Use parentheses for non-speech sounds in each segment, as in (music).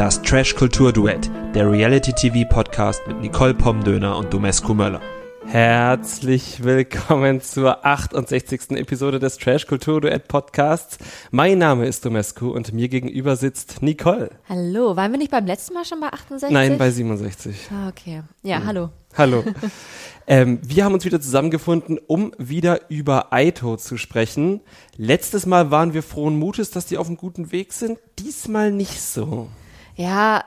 Das Trash Kultur Duett, der Reality TV Podcast mit Nicole Pomdöner und Domescu Möller. Herzlich willkommen zur 68. Episode des Trash Kultur Duett Podcasts. Mein Name ist Domescu und mir gegenüber sitzt Nicole. Hallo, waren wir nicht beim letzten Mal schon bei 68? Nein, bei 67. Ah, okay. Ja, hallo. Hallo. (laughs) ähm, wir haben uns wieder zusammengefunden, um wieder über Aito zu sprechen. Letztes Mal waren wir frohen Mutes, dass die auf einem guten Weg sind. Diesmal nicht so. Ja,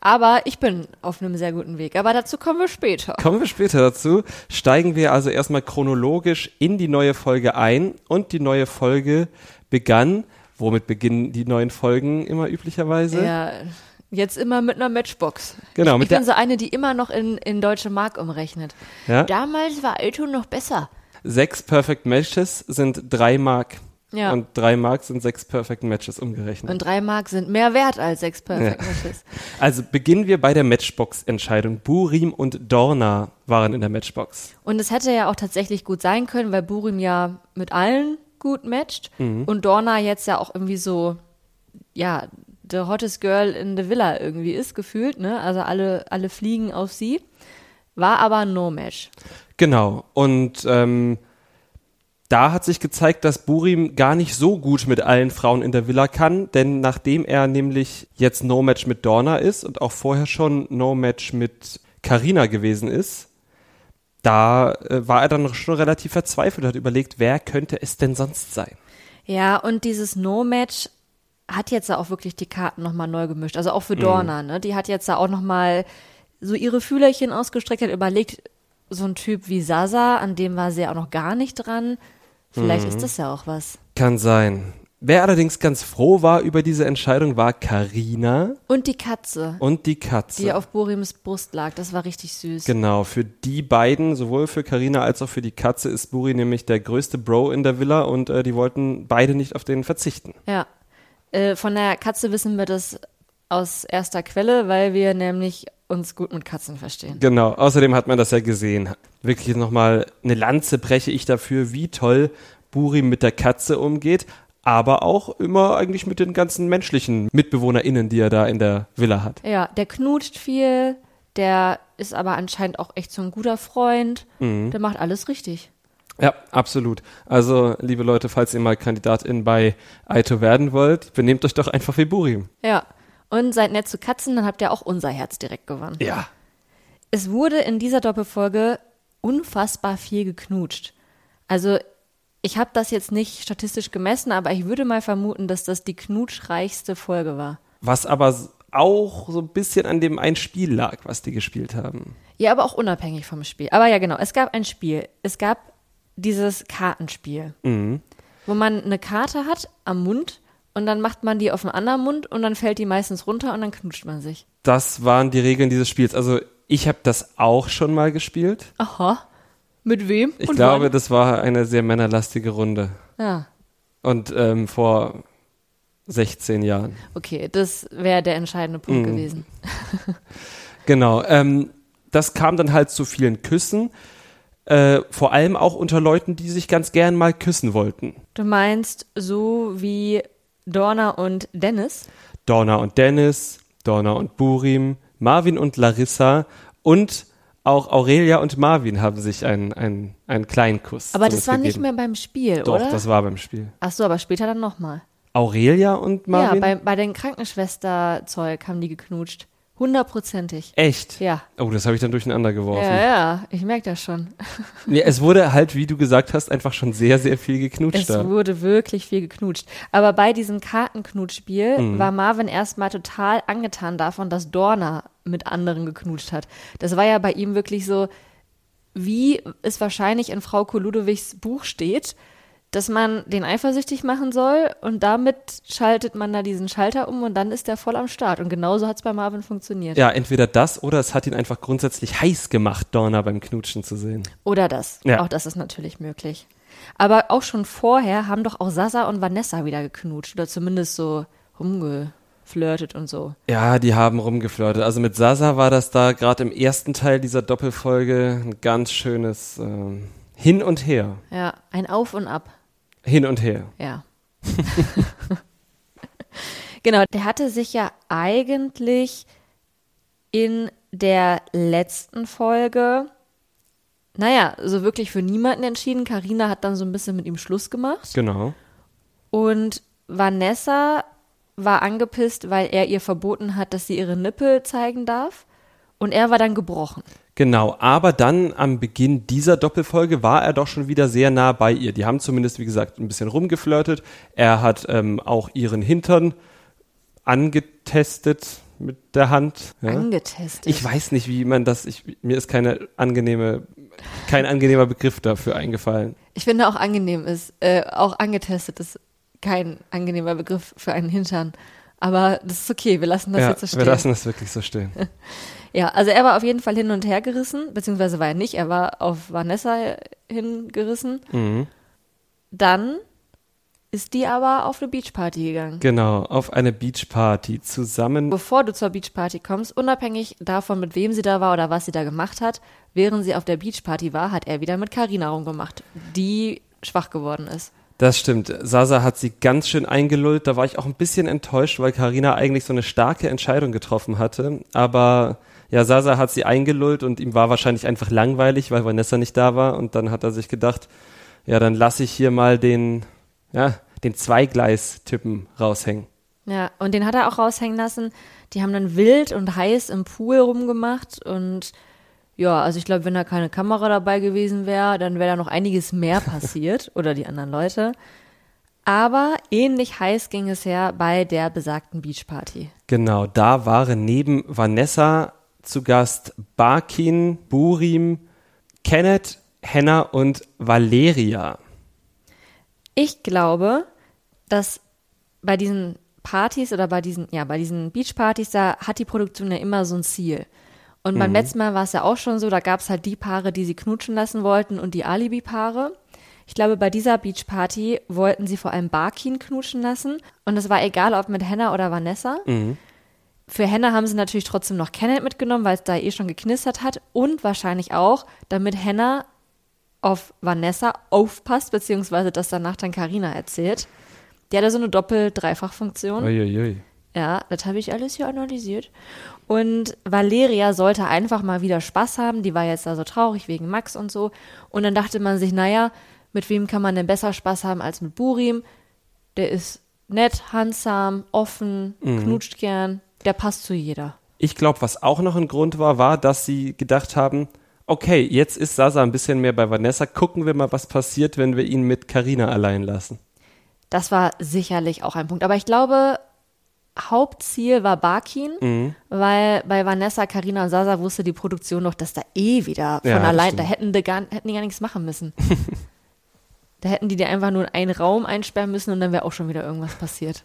aber ich bin auf einem sehr guten Weg. Aber dazu kommen wir später. Kommen wir später dazu. Steigen wir also erstmal chronologisch in die neue Folge ein. Und die neue Folge begann. Womit beginnen die neuen Folgen immer üblicherweise? Ja, jetzt immer mit einer Matchbox. Genau, ich, ich bin so eine, die immer noch in, in deutsche Mark umrechnet. Ja? Damals war Alto noch besser. Sechs Perfect Matches sind drei Mark. Ja. Und drei Mark sind sechs Perfect Matches umgerechnet. Und drei Mark sind mehr wert als sechs Perfect Ja. Matches. (laughs) Also beginnen wir bei der Matchbox-Entscheidung. Burim und Dorna waren in der Matchbox. Und es hätte ja auch tatsächlich gut sein können, weil Burim ja mit allen gut matcht Mhm. und Dorna jetzt ja auch irgendwie so, ja, the hottest girl in the villa irgendwie ist, gefühlt, ne? Also alle, alle fliegen auf sie. War aber ein No-Match. Genau. Und ähm, da hat sich gezeigt, dass Burim gar nicht so gut mit allen Frauen in der Villa kann, denn nachdem er nämlich jetzt No-Match mit Dorna ist und auch vorher schon No-Match mit Karina gewesen ist, da äh, war er dann schon relativ verzweifelt, hat überlegt, wer könnte es denn sonst sein? Ja, und dieses No-Match hat jetzt ja auch wirklich die Karten nochmal neu gemischt. Also auch für Mhm. Dorna, ne? Die hat jetzt ja auch nochmal so ihre Fühlerchen ausgestreckt, hat überlegt, so ein Typ wie Sasa, an dem war sie ja auch noch gar nicht dran. Vielleicht Mhm. ist das ja auch was. Kann sein. Wer allerdings ganz froh war über diese Entscheidung, war Karina Und die Katze, und die Katze. die auf Borims Brust lag, das war richtig süß. Genau, für die beiden, sowohl für Karina als auch für die Katze, ist Buri nämlich der größte Bro in der Villa und äh, die wollten beide nicht auf den verzichten. Ja. Äh, von der Katze wissen wir das aus erster Quelle, weil wir nämlich uns gut mit Katzen verstehen. Genau, außerdem hat man das ja gesehen. Wirklich nochmal eine Lanze breche ich dafür, wie toll Buri mit der Katze umgeht, aber auch immer eigentlich mit den ganzen menschlichen MitbewohnerInnen, die er da in der Villa hat. Ja, der knutscht viel, der ist aber anscheinend auch echt so ein guter Freund, Mhm. der macht alles richtig. Ja, absolut. Also, liebe Leute, falls ihr mal Kandidatin bei Aito werden wollt, benehmt euch doch einfach wie Buri. Ja. Und seid nett zu Katzen, dann habt ihr auch unser Herz direkt gewonnen. Ja. Es wurde in dieser Doppelfolge unfassbar viel geknutscht. Also ich habe das jetzt nicht statistisch gemessen, aber ich würde mal vermuten, dass das die knutschreichste Folge war. Was aber auch so ein bisschen an dem ein Spiel lag, was die gespielt haben. Ja, aber auch unabhängig vom Spiel. Aber ja, genau, es gab ein Spiel. Es gab dieses Kartenspiel, wo man eine Karte hat am Mund und dann macht man die auf den anderen Mund und dann fällt die meistens runter und dann knutscht man sich. Das waren die Regeln dieses Spiels. Also ich habe das auch schon mal gespielt. Aha. Mit wem? Ich und glaube, wann? das war eine sehr männerlastige Runde. Ja, Und ähm, vor 16 Jahren. okay, das wäre der entscheidende Punkt Mhm. gewesen. (laughs) (laughs) Genau. Ähm, das kam dann halt zu vielen Küssen. Äh, vor allem auch unter Leuten, die sich ganz gern mal küssen wollten. Du meinst so wie Dorna und Dennis? Donna und Dennis, Donna und Burim, Marvin und Larissa und auch Aurelia und Marvin haben sich einen, einen, einen kleinen Kuss. Aber das war nicht gegeben. mehr beim Spiel, Doch, oder? das war beim Spiel. Ach so, aber später dann nochmal. Aurelia und Marvin? Ja, bei, bei den Krankenschwester-Zeug haben die geknutscht. Hundertprozentig. Echt? Ja. Oh, das habe ich dann durcheinander geworfen. Ja, ja, ich merke das schon. (laughs) Nee, es wurde halt, wie du gesagt hast, einfach schon sehr, sehr viel geknutscht Es da. wurde wirklich viel geknutscht. Aber bei diesem Kartenknutspiel Mhm. war Marvin erstmal total angetan davon, dass Dorna mit anderen geknutscht hat. Das war ja bei ihm wirklich so, wie es wahrscheinlich in Frau Koludowigs Buch steht, dass man den eifersüchtig machen soll und damit schaltet man da diesen Schalter um und dann ist der voll am Start. Und genauso hat es bei Marvin funktioniert. Ja, entweder das oder es hat ihn einfach grundsätzlich heiß gemacht, Donna beim Knutschen zu sehen. Oder das. Ja. Auch das ist natürlich möglich. Aber auch schon vorher haben doch auch Sasa und Vanessa wieder geknutscht oder zumindest so rumgeflirtet und so. Ja, die haben rumgeflirtet. Also mit Sasa war das da gerade im ersten Teil dieser Doppelfolge ein ganz schönes ähm, Hin und Her. Ja, ein Auf und Ab. Hin und her. Ja. (laughs) Genau, der hatte sich ja eigentlich in der letzten Folge, naja, so wirklich für niemanden entschieden. Karina hat dann so ein bisschen mit ihm Schluss gemacht. Genau. Und Vanessa war angepisst, weil er ihr verboten hat, dass sie ihre Nippel zeigen darf. Und er war dann gebrochen. Genau, aber dann am Beginn dieser Doppelfolge war er doch schon wieder sehr nah bei ihr. Die haben zumindest, wie gesagt, ein bisschen rumgeflirtet. Er hat ähm, auch ihren Hintern angetestet mit der Hand. Ja. Angetestet. Ich weiß nicht, wie man das, ich, mir ist keine angenehme, kein angenehmer Begriff dafür eingefallen. Ich finde auch angenehm ist, äh, auch angetestet ist kein angenehmer Begriff für einen Hintern. Aber das ist okay, wir lassen das ja, jetzt so stehen. wir lassen das wirklich so stehen. (laughs) Ja, also er war auf jeden Fall hin und her gerissen, beziehungsweise war er nicht, er war auf Vanessa hingerissen. Mhm. Dann ist die aber auf eine Beachparty gegangen. Genau, auf eine Beachparty zusammen. Bevor du zur Beachparty kommst, unabhängig davon, mit wem sie da war oder was sie da gemacht hat, während sie auf der Beachparty war, hat er wieder mit Carina rumgemacht, die schwach geworden ist. Das stimmt. Sasa hat sie ganz schön eingelullt. Da war ich auch ein bisschen enttäuscht, weil Karina eigentlich so eine starke Entscheidung getroffen hatte. Aber ja, Sasa hat sie eingelullt und ihm war wahrscheinlich einfach langweilig, weil Vanessa nicht da war. Und dann hat er sich gedacht, ja, dann lasse ich hier mal den, ja, den Zweigleis-Typen raushängen. Ja, und den hat er auch raushängen lassen. Die haben dann wild und heiß im Pool rumgemacht und ja, also ich glaube, wenn da keine Kamera dabei gewesen wäre, dann wäre da noch einiges mehr (laughs) passiert oder die anderen Leute. Aber ähnlich heiß ging es ja bei der besagten Beachparty. Genau, da waren neben Vanessa zu Gast Barkin, Burim, Kenneth, Henna und Valeria. Ich glaube, dass bei diesen Partys oder bei diesen, ja, bei diesen Beachpartys, da hat die Produktion ja immer so ein Ziel. Und beim letzten Mal war es ja auch schon so, da gab es halt die Paare, die sie knutschen lassen wollten und die Alibi-Paare. Ich glaube, bei dieser Beachparty wollten sie vor allem Barkin knutschen lassen. Und es war egal, ob mit Henna oder Vanessa. Für Henna haben sie natürlich trotzdem noch Kenneth mitgenommen, weil es da eh schon geknistert hat. Und wahrscheinlich auch, damit Henna auf Vanessa aufpasst, beziehungsweise das danach dann Karina erzählt. Die hatte so eine Doppel-Dreifach-Funktion. Ja, das habe ich alles hier analysiert. Und Valeria sollte einfach mal wieder Spaß haben. Die war jetzt da so traurig wegen Max und so. Und dann dachte man sich, naja, mit wem kann man denn besser Spaß haben als mit Burim? Der ist nett, handsam, offen, knutscht gern. Der passt zu jeder. Ich glaube, was auch noch ein Grund war, war, dass sie gedacht haben, okay, jetzt ist Sasa ein bisschen mehr bei Vanessa, gucken wir mal, was passiert, wenn wir ihn mit Karina allein lassen. Das war sicherlich auch ein Punkt. Aber ich glaube, Hauptziel war Barkin, Mhm. weil bei Vanessa, Karina und Sasa wusste die Produktion noch, dass da eh wieder von Ja, allein, da hätten die, gar, hätten die gar nichts machen müssen. (laughs) da hätten die dir einfach nur in einen Raum einsperren müssen und dann wäre auch schon wieder irgendwas passiert.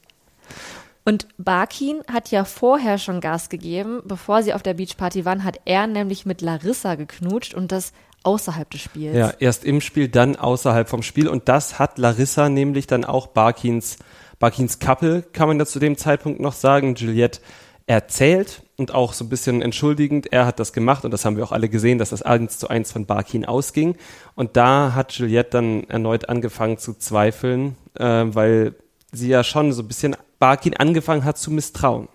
Und Barkin hat ja vorher schon Gas gegeben. Bevor sie auf der Beachparty waren, hat er nämlich mit Larissa geknutscht und das außerhalb des Spiels. Ja, erst im Spiel, dann außerhalb vom Spiel. Und das hat Larissa nämlich dann auch Barkins, Barkins Couple, kann man da zu dem Zeitpunkt noch sagen, Juliette erzählt und auch so ein bisschen entschuldigend, er hat das gemacht und das haben wir auch alle gesehen, dass das eins zu eins von Barkin ausging. Und da hat Juliette dann erneut angefangen zu zweifeln, äh, weil sie ja schon so ein bisschen Barkin angefangen hat zu misstrauen.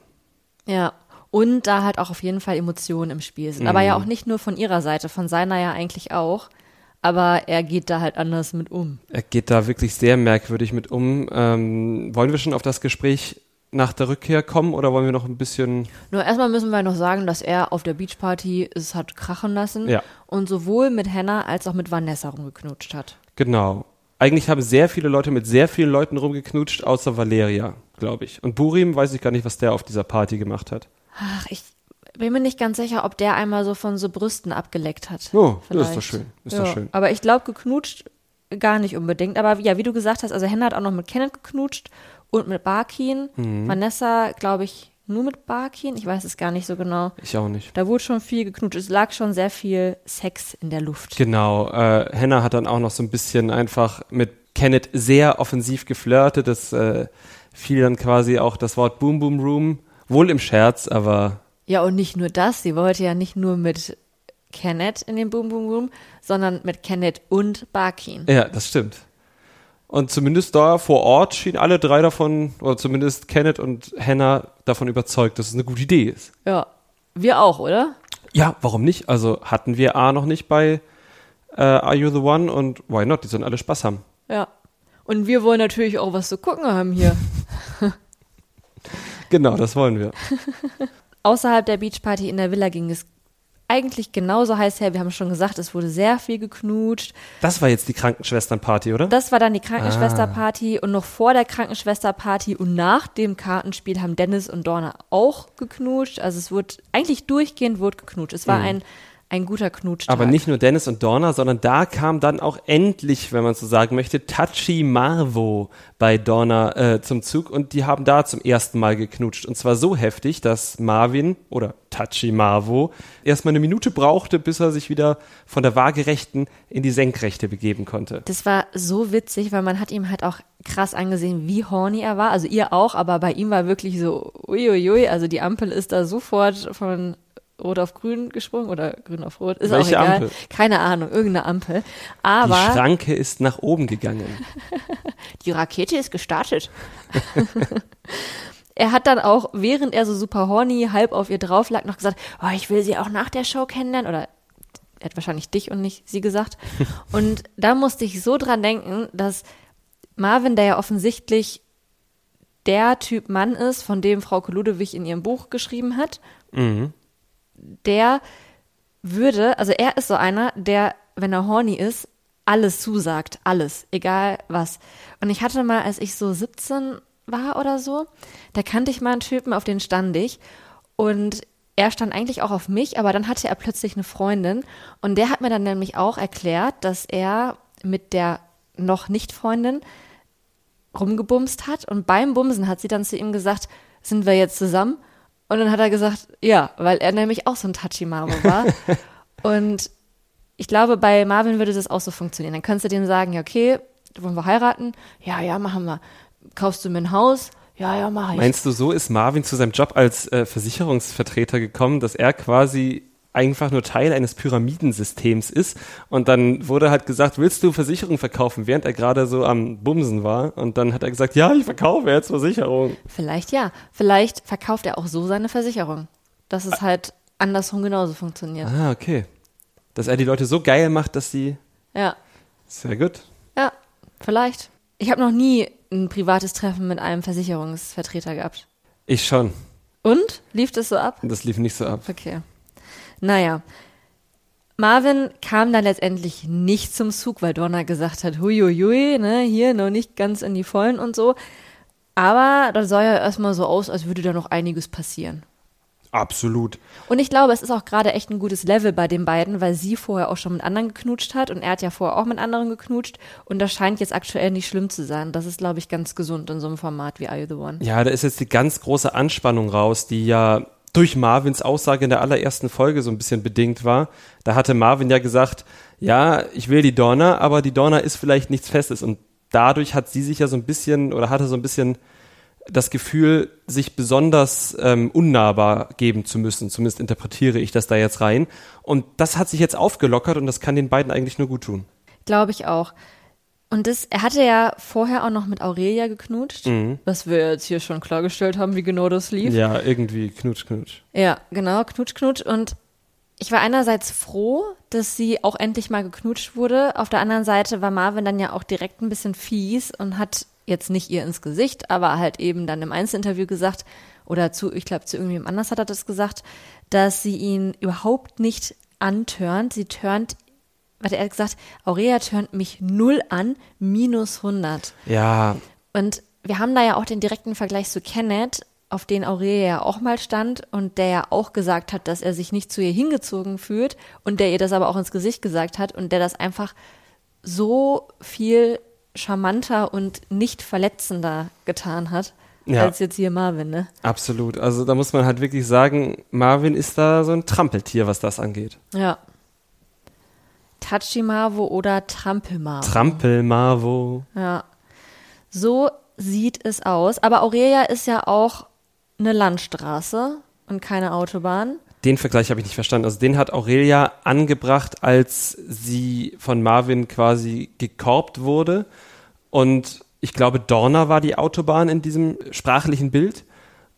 Ja. Und da halt auch auf jeden Fall Emotionen im Spiel sind. Aber ja auch nicht nur von ihrer Seite, von seiner ja eigentlich auch. Aber er geht da halt anders mit um. Er geht da wirklich sehr merkwürdig mit um. Ähm, wollen wir schon auf das Gespräch nach der Rückkehr kommen oder wollen wir noch ein bisschen Nur erstmal müssen wir noch sagen, dass er auf der Beachparty es hat krachen lassen Ja. und sowohl mit Hannah als auch mit Vanessa rumgeknutscht hat. Genau. Eigentlich haben sehr viele Leute mit sehr vielen Leuten rumgeknutscht, außer Valeria, glaube ich. Und Burim weiß ich gar nicht, was der auf dieser Party gemacht hat. Ach, ich bin mir nicht ganz sicher, ob der einmal so von so Brüsten abgeleckt hat. Oh, das ist Vielleicht. doch schön. Ist ja, doch schön. Aber ich glaube, geknutscht gar nicht unbedingt. Aber ja, wie du gesagt hast, also Hannah hat auch noch mit Kenneth geknutscht und mit Barkin. Mhm. Vanessa, glaube ich, nur mit Barkin. Ich weiß es gar nicht so genau. Ich auch nicht. Da wurde schon viel geknutscht. Es lag schon sehr viel Sex in der Luft. Genau. Äh, Hannah hat dann auch noch so ein bisschen einfach mit Kenneth sehr offensiv geflirtet. Das äh, fiel dann quasi auch das Wort Boom Boom Room. Wohl im Scherz, aber Ja, und nicht nur das. Sie wollte ja nicht nur mit Kenneth in den Boom Boom Room, sondern mit Kenneth und Barkin. ja, das stimmt. Und zumindest da vor Ort schienen alle drei davon, oder zumindest Kenneth und Hannah davon überzeugt, dass es eine gute Idee ist. Ja. Wir auch, oder? Ja, warum nicht? Also hatten wir A noch nicht bei äh, Are You the One und why not? Die sollen alle Spaß haben. Ja. Und wir wollen natürlich auch was zu gucken haben hier. (laughs) Genau, das wollen wir. (laughs) Außerhalb der Beachparty in der Villa ging es eigentlich genauso heiß her. Wir haben schon gesagt, es wurde sehr viel geknutscht. Das war jetzt die Krankenschwesternparty, oder? Das war dann die Krankenschwesterparty und noch vor der Krankenschwesterparty und nach dem Kartenspiel haben Dennis und Dorna auch geknutscht. Also es wurde eigentlich durchgehend wurde geknutscht. Es war ein, ein guter Knutsch. Aber nicht nur Dennis und Dorna, sondern da kam dann auch endlich, wenn man so sagen möchte, Tachi Marvo bei Dorna äh, zum Zug und die haben da zum ersten Mal geknutscht. Und zwar so heftig, dass Marvin oder Tachi Marvo erstmal eine Minute brauchte, bis er sich wieder von der waagerechten in die senkrechte begeben konnte. Das war so witzig, weil man hat ihm halt auch krass angesehen, wie horny er war. Also ihr auch, aber bei ihm war wirklich so, uiuiui, also die Ampel ist da sofort von Rot auf Grün gesprungen oder Grün auf Rot. Ist Welche auch egal. Ampel? Keine Ahnung, irgendeine Ampel. Die Aber Schranke ist nach oben gegangen. (laughs) die Rakete ist gestartet. (laughs) er hat dann auch, während er so super horny halb auf ihr drauf lag, noch gesagt, oh, ich will sie auch nach der Show kennenlernen. Oder er hat wahrscheinlich dich und nicht sie gesagt. (laughs) Und da musste ich so dran denken, dass Marvin, der ja offensichtlich der Typ Mann ist, von dem Frau Ludewig in ihrem Buch geschrieben hat, der würde, also er ist so einer, der, wenn er horny ist, alles zusagt, alles, egal was. Und ich hatte mal, als ich so 17 war oder so, da kannte ich mal einen Typen, auf den stand ich. Und er stand eigentlich auch auf mich, aber dann hatte er plötzlich eine Freundin. Und der hat mir dann nämlich auch erklärt, dass er mit der noch nicht Freundin rumgebumst hat. Und beim Bumsen hat sie dann zu ihm gesagt, sind wir jetzt zusammen? Und dann hat er gesagt, ja, weil er nämlich auch so ein Tachimaro war. (laughs) und ich glaube, bei Marvin würde das auch so funktionieren. Dann kannst du dem sagen, ja, okay, wollen wir heiraten? Ja, ja, machen wir. Kaufst du mir ein Haus? Ja, ja, mach ich. Meinst du, so ist Marvin zu seinem Job als äh, Versicherungsvertreter gekommen, dass er quasi einfach nur Teil eines Pyramidensystems ist und dann wurde halt gesagt, willst du Versicherung verkaufen, während er gerade so am Bumsen war und dann hat er gesagt, ja, ich verkaufe jetzt Versicherung. Vielleicht ja. Vielleicht verkauft er auch so seine Versicherung. Dass es halt andersrum genauso funktioniert. Ah, okay. Dass er die Leute so geil macht, dass sie, Ja, sehr gut. ja, vielleicht. Ich habe noch nie ein privates Treffen mit einem Versicherungsvertreter gehabt. Ich schon. Und? Lief das so ab? Das lief nicht so ab. Okay. Naja. Marvin kam dann letztendlich nicht zum Zug, weil Donna gesagt hat, huiuiui, ne, hier noch nicht ganz in die Vollen und so. Aber das sah ja erstmal so aus, als würde da noch einiges passieren. Absolut. Und ich glaube, es ist auch gerade echt ein gutes Level bei den beiden, weil sie vorher auch schon mit anderen geknutscht hat und er hat ja vorher auch mit anderen geknutscht und das scheint jetzt aktuell nicht schlimm zu sein. Das ist, glaube ich, ganz gesund in so einem Format wie Are You the One? Ja, da ist jetzt die ganz große Anspannung raus, die ja durch Marvins Aussage in der allerersten Folge so ein bisschen bedingt war. Da hatte Marvin ja gesagt, ja, ich will die Donna, aber die Donna ist vielleicht nichts Festes. Und dadurch hat sie sich ja so ein bisschen oder hatte so ein bisschen das Gefühl, sich besonders ähm, unnahbar geben zu müssen. Zumindest interpretiere ich das da jetzt rein. Und das hat sich jetzt aufgelockert und das kann den beiden eigentlich nur gut tun. Glaube ich auch. Und das, er hatte ja vorher auch noch mit Aurelia geknutscht, was wir jetzt hier schon klargestellt haben, wie genau das lief. Ja, irgendwie knutsch, knutsch. Ja, genau, Knutsch, Knutsch. Und ich war einerseits froh, dass sie auch endlich mal geknutscht wurde. Auf der anderen Seite war Marvin dann ja auch direkt ein bisschen fies und hat jetzt nicht ihr ins Gesicht, aber halt eben dann im Einzelinterview gesagt, oder zu, ich glaube, zu irgendjemandem anders hat er das gesagt, dass sie ihn überhaupt nicht antörnt. Sie turnt, warte, er hat gesagt, Aurea turnt mich null an, minus 100. Ja, Und wir haben da ja auch den direkten Vergleich zu Kenneth, auf den Aurelia ja auch mal stand und der ja auch gesagt hat, dass er sich nicht zu ihr hingezogen fühlt und der ihr das aber auch ins Gesicht gesagt hat und der das einfach so viel charmanter und nicht verletzender getan hat, Ja. als jetzt hier Marvin, ne? absolut. Also da muss man halt wirklich sagen, Marvin ist da so ein Trampeltier, was das angeht. Ja. Tachimavo oder Trampelmavo. Trampel Marvo. Ja. So sieht es aus. Aber Aurelia ist ja auch eine Landstraße und keine Autobahn. Den Vergleich habe ich nicht verstanden. Also den hat Aurelia angebracht, als sie von Marvin quasi gekorbt wurde. Und ich glaube, Dorna war die Autobahn in diesem sprachlichen Bild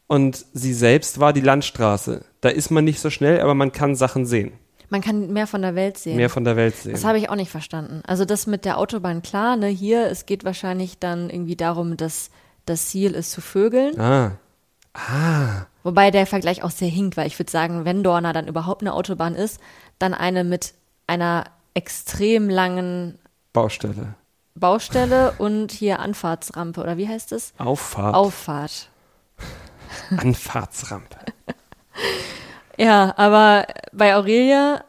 und sie selbst war die Landstraße. Da ist man nicht so schnell, aber man kann Sachen sehen. Man kann mehr von der Welt sehen. Mehr von der Welt sehen. Das habe ich auch nicht verstanden. Also das mit der Autobahn, klar, ne, hier, es geht wahrscheinlich dann irgendwie darum, dass das Ziel ist zu vögeln. ah. Ah. Wobei der Vergleich auch sehr hinkt, weil ich würde sagen, wenn Dorna dann überhaupt eine Autobahn ist, dann eine mit einer extrem langen Baustelle. Baustelle und hier Anfahrtsrampe oder wie heißt es? Auffahrt. Auffahrt. (laughs) Anfahrtsrampe. Ja, aber bei Aurelia,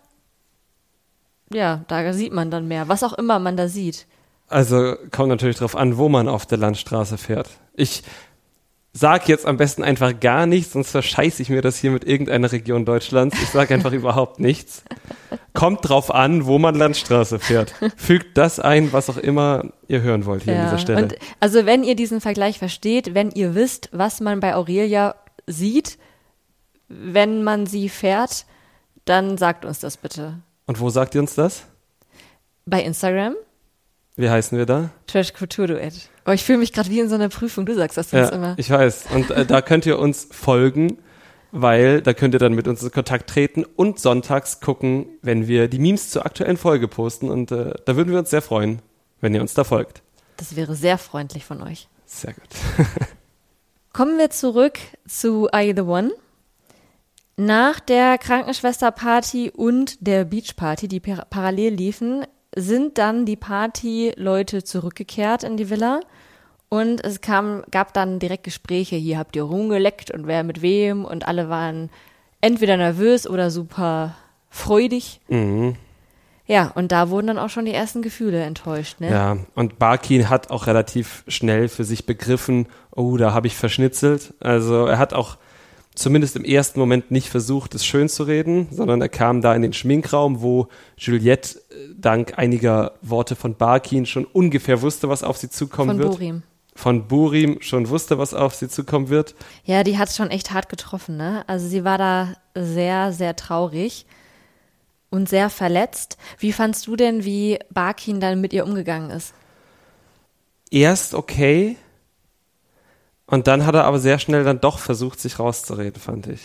ja, da sieht man dann mehr. Was auch immer man da sieht. Also kommt natürlich drauf an, wo man auf der Landstraße fährt. Ich sag jetzt am besten einfach gar nichts, sonst verscheiße ich mir das hier mit irgendeiner Region Deutschlands. Ich sage einfach (laughs) überhaupt nichts. Kommt drauf an, wo man Landstraße fährt. Fügt das ein, was auch immer ihr hören wollt hier an dieser Stelle. Und also wenn ihr diesen Vergleich versteht, wenn ihr wisst, was man bei Aurelia sieht, wenn man sie fährt, dann sagt uns das bitte. Und wo sagt ihr uns das? Bei Instagram, Wie heißen wir da? Trash Kultur Duett. Oh, ich fühle mich gerade wie in so einer Prüfung. Du sagst das sonst immer. ich weiß. Und äh, da könnt ihr uns folgen, weil da könnt ihr dann mit uns in Kontakt treten und sonntags gucken, wenn wir die Memes zur aktuellen Folge posten. Und äh, da würden wir uns sehr freuen, wenn ihr uns da folgt. Das wäre sehr freundlich von euch. Sehr gut. (laughs) Kommen wir zurück zu Are You the One? Nach der Krankenschwesterparty und der Beachparty, die par parallel liefen, sind dann die Partyleute zurückgekehrt in die Villa und es kam, gab dann direkt Gespräche. Hier habt ihr rumgeleckt und wer mit wem und alle waren entweder nervös oder super freudig. Mhm. Ja, und da wurden dann auch schon die ersten Gefühle enttäuscht, ne? Ja, und Barkin hat auch relativ schnell für sich begriffen, oh, da habe ich verschnitzelt. Also er hat auch zumindest im ersten Moment nicht versucht, es schön zu reden, sondern er kam da in den Schminkraum, wo Juliette äh, dank einiger Worte von Barkin schon ungefähr wusste, was auf sie zukommen Von wird. Borim. Von Burim schon wusste, was auf sie zukommen wird. Ja, die hat schon echt hart getroffen, ne? Also sie war da sehr, sehr traurig und sehr verletzt. Wie fandst du denn, wie Barkin dann mit ihr umgegangen ist? Erst okay, und dann hat er aber sehr schnell dann doch versucht, sich rauszureden, fand ich.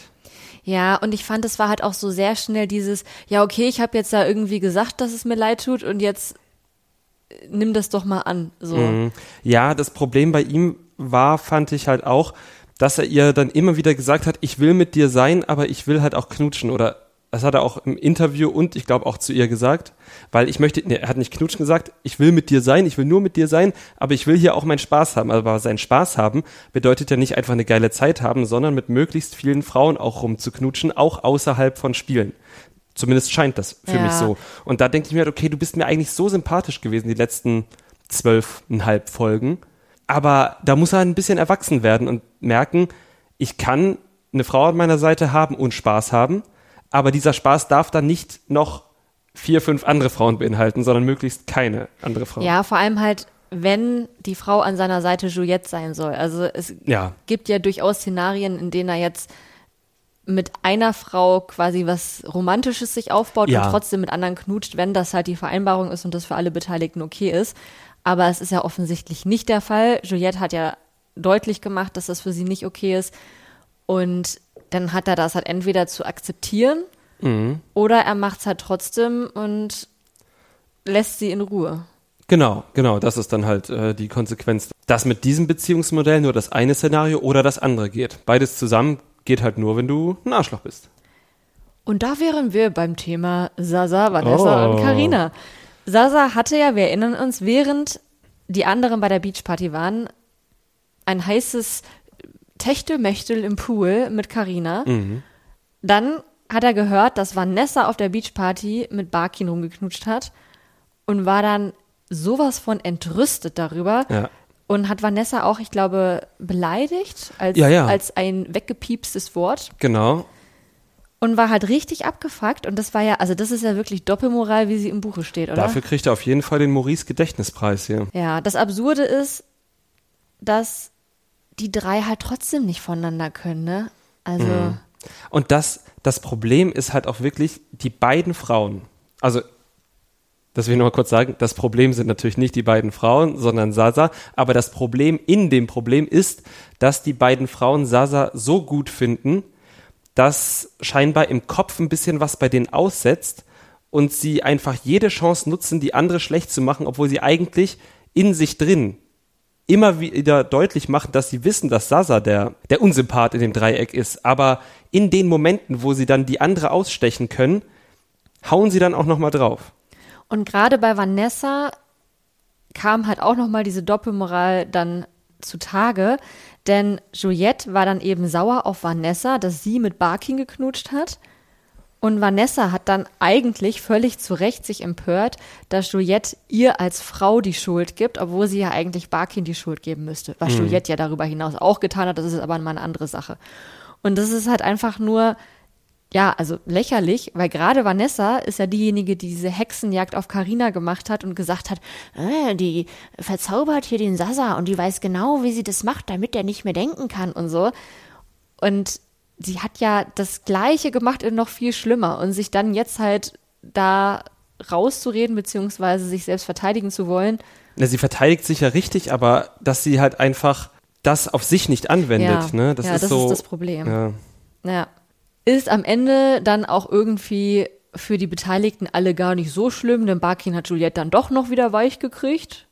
Ja, und ich fand, es war halt auch so sehr schnell dieses, ja, okay, ich habe jetzt da irgendwie gesagt, dass es mir leid tut und jetzt äh, nimm das doch mal an. So. Mhm. Ja, das Problem bei ihm war, fand ich halt auch, dass er ihr dann immer wieder gesagt hat, ich will mit dir sein, aber ich will halt auch knutschen oder das hat er auch im Interview und ich glaube auch zu ihr gesagt, weil ich möchte, nee, er hat nicht knutschen gesagt, ich will mit dir sein, ich will nur mit dir sein, aber ich will hier auch meinen Spaß haben. Aber sein Spaß haben bedeutet ja nicht einfach eine geile Zeit haben, sondern mit möglichst vielen Frauen auch rumzuknutschen, auch außerhalb von Spielen. Zumindest scheint das für Ja. mich so. Und da denke ich mir halt, okay, du bist mir eigentlich so sympathisch gewesen, die letzten zwölfeinhalb Folgen. Aber da muss er ein bisschen erwachsen werden und merken, ich kann eine Frau an meiner Seite haben und Spaß haben, aber dieser Spaß darf dann nicht noch vier, fünf andere Frauen beinhalten, sondern möglichst keine andere Frau. Ja, vor allem halt, wenn die Frau an seiner Seite Juliette sein soll. Also es Ja. gibt ja durchaus Szenarien, in denen er jetzt mit einer Frau quasi was Romantisches sich aufbaut Ja. und trotzdem mit anderen knutscht, wenn das halt die Vereinbarung ist und das für alle Beteiligten okay ist. Aber es ist ja offensichtlich nicht der Fall. Juliette hat ja deutlich gemacht, dass das für sie nicht okay ist. Und dann hat er das halt entweder zu akzeptieren Mhm. oder er macht es halt trotzdem und lässt sie in Ruhe. Genau, genau, das ist dann halt äh, die Konsequenz. Dass mit diesem Beziehungsmodell nur das eine Szenario oder das andere geht. Beides zusammen geht halt nur, wenn du ein Arschloch bist. Und da wären wir beim Thema Sasa, Vanessa Oh. und Karina. Sasa hatte ja, wir erinnern uns, während die anderen bei der Beachparty waren, ein heißes Techtelmechtel im Pool mit Karina. Dann hat er gehört, dass Vanessa auf der Beachparty mit Barkin rumgeknutscht hat und war dann sowas von entrüstet darüber Ja. und hat Vanessa auch, ich glaube, beleidigt als, Ja, ja. als ein weggepiepstes Wort Genau. und war halt richtig abgefuckt und das war ja, also das ist ja wirklich Doppelmoral, wie sie im Buche steht, oder? Dafür kriegt er auf jeden Fall den Maurice Gedächtnispreis hier. Ja, das Absurde ist, dass die drei halt trotzdem nicht voneinander können, ne? Also, Mhm. Und das, das Problem ist halt auch wirklich, die beiden Frauen, also Das will ich noch mal kurz sagen. Das Problem sind natürlich nicht die beiden Frauen, sondern Sasa. Aber das Problem in dem Problem ist, dass die beiden Frauen Sasa so gut finden, dass scheinbar im Kopf ein bisschen was bei denen aussetzt und sie einfach jede Chance nutzen, die andere schlecht zu machen, obwohl sie eigentlich in sich drin immer wieder deutlich machen, dass sie wissen, dass Sasa der, der Unsympath in dem Dreieck ist. Aber in den Momenten, wo sie dann die andere ausstechen können, hauen sie dann auch nochmal drauf. Und gerade bei Vanessa kam halt auch nochmal diese Doppelmoral dann zutage, denn Juliette war dann eben sauer auf Vanessa, dass sie mit Barkin geknutscht hat. Und Vanessa hat dann eigentlich völlig zu Recht sich empört, dass Juliette ihr als Frau die Schuld gibt, obwohl sie ja eigentlich Barkin die Schuld geben müsste. Was mhm. Juliette ja darüber hinaus auch getan hat, das ist aber mal eine andere Sache. Und das ist halt einfach nur, ja, also lächerlich, weil gerade Vanessa ist ja diejenige, die diese Hexenjagd auf Karina gemacht hat und gesagt hat, äh, die verzaubert hier den Sasa und die weiß genau, wie sie das macht, damit er nicht mehr denken kann und so. Und sie hat ja das Gleiche gemacht und noch viel schlimmer und sich dann jetzt halt da rauszureden beziehungsweise sich selbst verteidigen zu wollen. Ja, sie verteidigt sich ja richtig, aber dass sie halt einfach das auf sich nicht anwendet, ja, ne? Das ja, ist das so. ist das Problem. Ja. ja. Ist am Ende dann auch irgendwie für die Beteiligten alle gar nicht so schlimm, denn Barkin hat Juliette dann doch noch wieder weich gekriegt.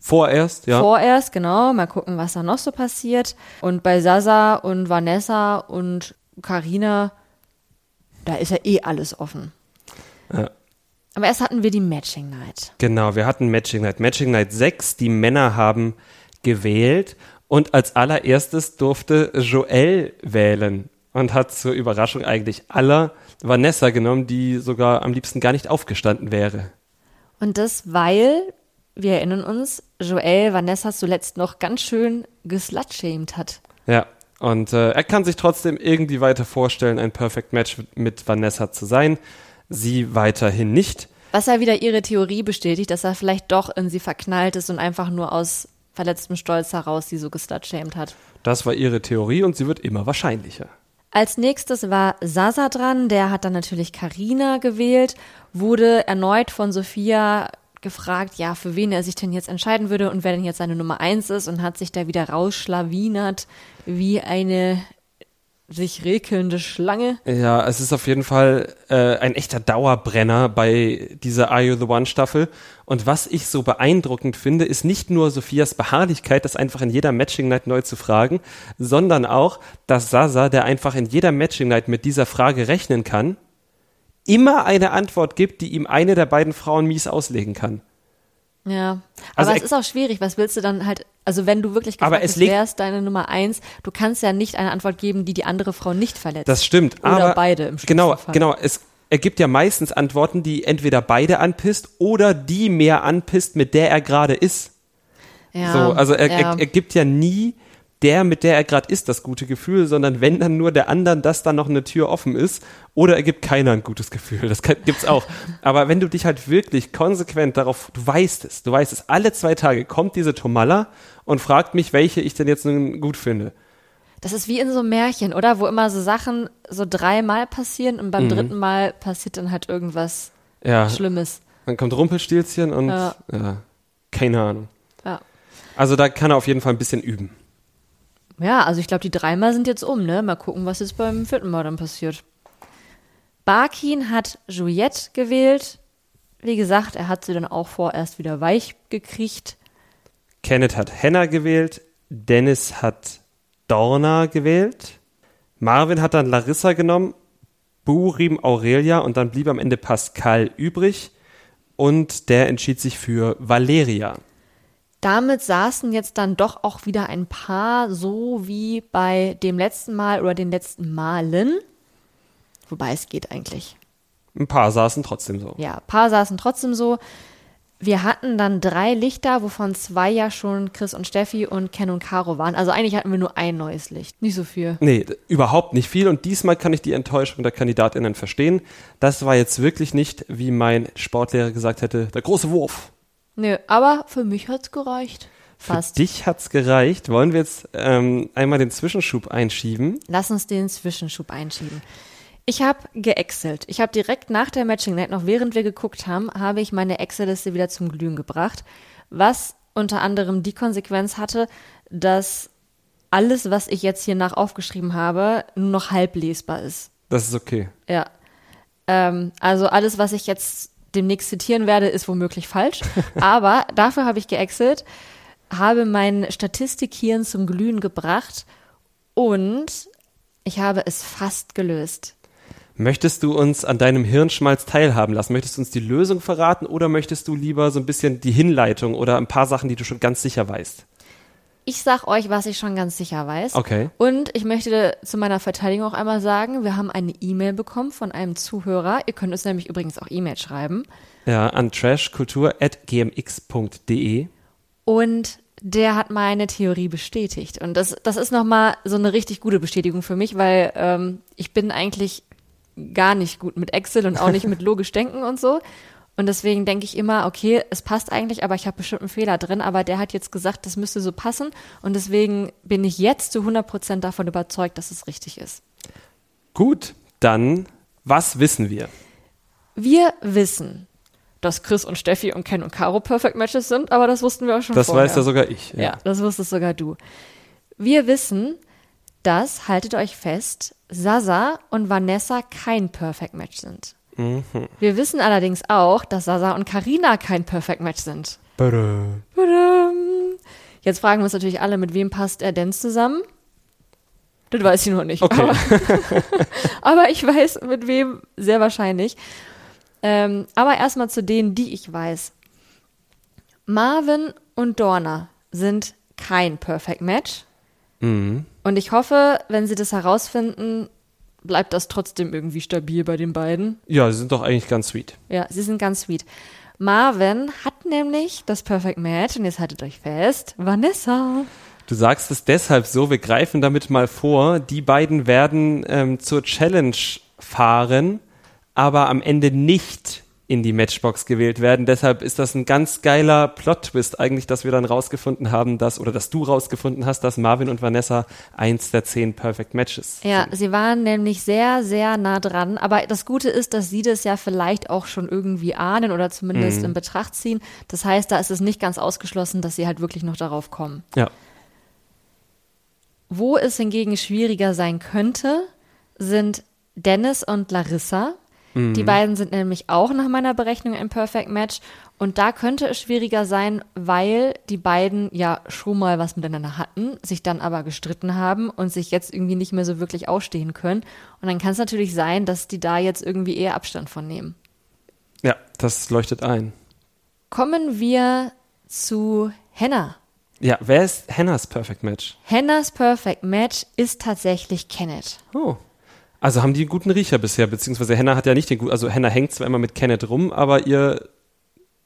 Vorerst, ja. Vorerst, genau. Mal gucken, was da noch so passiert. Und bei Sasa und Vanessa und Karina, da ist ja eh alles offen. Ja. Aber erst hatten wir die Matching Night. Genau, wir hatten Matching Night. Matching Night 6, die Männer haben gewählt und als allererstes durfte Joel wählen und hat zur Überraschung eigentlich aller Vanessa genommen, die sogar am liebsten gar nicht aufgestanden wäre. Und das, weil wir erinnern uns, Joel Vanessa zuletzt noch ganz schön geslutshamed hat. Ja, und äh, er kann sich trotzdem irgendwie weiter vorstellen, ein Perfect Match mit Vanessa zu sein. Sie weiterhin nicht. Was ja wieder ihre Theorie bestätigt, dass er vielleicht doch in sie verknallt ist und einfach nur aus verletztem Stolz heraus sie so geslutshamed hat. Das war ihre Theorie und sie wird immer wahrscheinlicher. Als nächstes war Sasa dran, der hat dann natürlich Karina gewählt, wurde erneut von Sophia gefragt, ja, für wen er sich denn jetzt entscheiden würde und wer denn jetzt seine Nummer eins ist und hat sich da wieder rausschlawinert wie eine sich rekelnde Schlange. Ja, es ist auf jeden Fall äh, ein echter Dauerbrenner bei dieser Are You the One Staffel. Und was ich so beeindruckend finde, ist nicht nur Sophias Beharrlichkeit, das einfach in jeder Matching Night neu zu fragen, sondern auch, dass Sasa, der einfach in jeder Matching Night mit dieser Frage rechnen kann, immer eine Antwort gibt, die ihm eine der beiden Frauen mies auslegen kann. Ja, Also aber er- es ist auch schwierig. Was willst du dann halt, also wenn du wirklich Aber gefragt es wer ist deine Nummer eins, du kannst ja nicht eine Antwort geben, die die andere Frau nicht verletzt. Das stimmt. Oder aber beide im Genau, Fall. genau. Es ergibt ja meistens Antworten, die entweder beide anpisst oder die mehr anpisst, mit der er gerade ist. ja, so, also er, ja. er, er gibt ja nie der, mit der er gerade ist, das gute Gefühl, sondern wenn dann nur der anderen, dass dann noch eine Tür offen ist, oder er gibt keiner ein gutes Gefühl. Das kann, gibt's auch. Aber wenn du dich halt wirklich konsequent darauf, du weißt es, du weißt es, alle zwei Tage kommt diese Tomalla und fragt mich, welche ich denn jetzt nun gut finde. Das ist wie in so einem Märchen, oder? Wo immer so Sachen so dreimal passieren und Mhm. beim dritten Mal passiert dann halt irgendwas Ja, Schlimmes. dann kommt Rumpelstilzchen und Ja. ja, keine Ahnung. Also da kann er auf jeden Fall ein bisschen üben. Ja, also ich glaube, die dreimal sind jetzt um, ne? Mal gucken, was jetzt beim vierten Mal dann passiert. Barkin hat Juliette gewählt. Wie gesagt, er hat sie dann auch vorerst wieder weich gekriegt. Kenneth hat Henna gewählt, Dennis hat Dorna gewählt, Marvin hat dann Larissa genommen, Burim Aurelia und dann blieb am Ende Pascal übrig und der entschied sich für Valeria. Damit saßen jetzt dann doch auch wieder ein paar so wie bei dem letzten Mal oder den letzten Malen. Wobei es geht eigentlich. Ein paar saßen trotzdem so. Ja, ein paar saßen trotzdem so. Wir hatten dann drei Lichter, wovon zwei ja schon Chris und Steffi und Ken und Caro waren. Also eigentlich hatten wir nur ein neues Licht. Nicht so viel. Nee, überhaupt nicht viel. Und diesmal kann ich die Enttäuschung der KandidatInnen verstehen. Das war jetzt wirklich nicht, wie mein Sportlehrer gesagt hätte, der große Wurf. Nö, aber für mich hat's gereicht. Fast. Für dich hat's gereicht. Wollen wir jetzt ähm, einmal den Zwischenschub einschieben? Lass uns den Zwischenschub einschieben. Ich habe geexcelt. Ich habe direkt nach der Matching Night, noch während wir geguckt haben, habe ich meine Excel-Liste wieder zum Glühen gebracht, was unter anderem die Konsequenz hatte, dass alles, was ich jetzt hier nach aufgeschrieben habe, nur noch halb lesbar ist. Das ist okay. Ja. Ähm, also alles, was ich jetzt demnächst zitieren werde, ist womöglich falsch. Aber dafür habe ich geexelt, habe mein Statistikhirn zum Glühen gebracht und ich habe es fast gelöst. Möchtest du uns an deinem Hirnschmalz teilhaben lassen? Möchtest du uns die Lösung verraten oder möchtest du lieber so ein bisschen die Hinleitung oder ein paar Sachen, die du schon ganz sicher weißt? Ich sag euch, was ich schon ganz sicher weiß. Okay. Und ich möchte zu meiner Verteidigung auch einmal sagen, wir haben eine E-Mail bekommen von einem Zuhörer. Ihr könnt uns nämlich übrigens auch E-Mail schreiben. Ja, an trashkultur.gmx.de. Und der hat meine Theorie bestätigt. Und das, das ist nochmal so eine richtig gute Bestätigung für mich, weil ähm, ich bin eigentlich gar nicht gut mit Excel und auch nicht mit (laughs) logisch denken und so. Und deswegen denke ich immer, okay, es passt eigentlich, aber ich habe bestimmt einen Fehler drin. Aber der hat jetzt gesagt, das müsste so passen. Und deswegen bin ich jetzt zu 100 Prozent davon überzeugt, dass es richtig ist. Gut, dann, was wissen wir? Wir wissen, dass Chris und Steffi und Ken und Caro Perfect Matches sind, aber das wussten wir auch schon Das vorher. weiß ja sogar ich. Ja, das wusstest sogar du. Wir wissen, dass, haltet euch fest, Sasa und Vanessa kein Perfect Match sind. Mhm. Wir wissen allerdings auch, dass Sasa und Karina kein Perfect Match sind. Badum. Badam. Jetzt fragen wir uns natürlich alle, mit wem passt er denn zusammen? Das weiß ich noch nicht. Okay. Aber, (laughs) aber ich weiß, mit wem sehr wahrscheinlich. Ähm, aber erstmal zu denen, die ich weiß. Marvin und Dorna sind kein Perfect Match. Mhm. Und ich hoffe, wenn sie das herausfinden, bleibt das trotzdem irgendwie stabil bei den beiden. Ja, sie sind doch eigentlich ganz sweet. Ja, sie sind ganz sweet. Marvin hat nämlich das Perfect Match, und jetzt haltet euch fest, Vanessa. Du sagst es deshalb so, wir greifen damit mal vor, die beiden werden ähm, zur Challenge fahren, aber am Ende nicht in die Matchbox gewählt werden. Deshalb ist das ein ganz geiler Plot-Twist eigentlich, dass wir dann rausgefunden haben, dass, oder dass du rausgefunden hast, dass Marvin und Vanessa eins der zehn Perfect Matches Ja, sind. sie waren nämlich sehr, sehr nah dran. Aber das Gute ist, dass sie das ja vielleicht auch schon irgendwie ahnen oder zumindest in Betracht ziehen. Das heißt, da ist es nicht ganz ausgeschlossen, dass sie halt wirklich noch darauf kommen. Ja. Wo es hingegen schwieriger sein könnte, sind Dennis und Larissa. Die beiden sind nämlich auch nach meiner Berechnung ein Perfect Match. Und da könnte es schwieriger sein, weil die beiden ja schon mal was miteinander hatten, sich dann aber gestritten haben und sich jetzt irgendwie nicht mehr so wirklich ausstehen können. Und dann kann es natürlich sein, dass die da jetzt irgendwie eher Abstand von nehmen. Ja, das leuchtet ein. Kommen wir zu Henna. Ja, wer ist Hannahs Perfect Match? Hennas Perfect Match ist tatsächlich Kenneth. Oh. Also haben die einen guten Riecher bisher, beziehungsweise Hannah hat ja nicht den guten, also Hannah hängt zwar immer mit Kenneth rum, aber ihr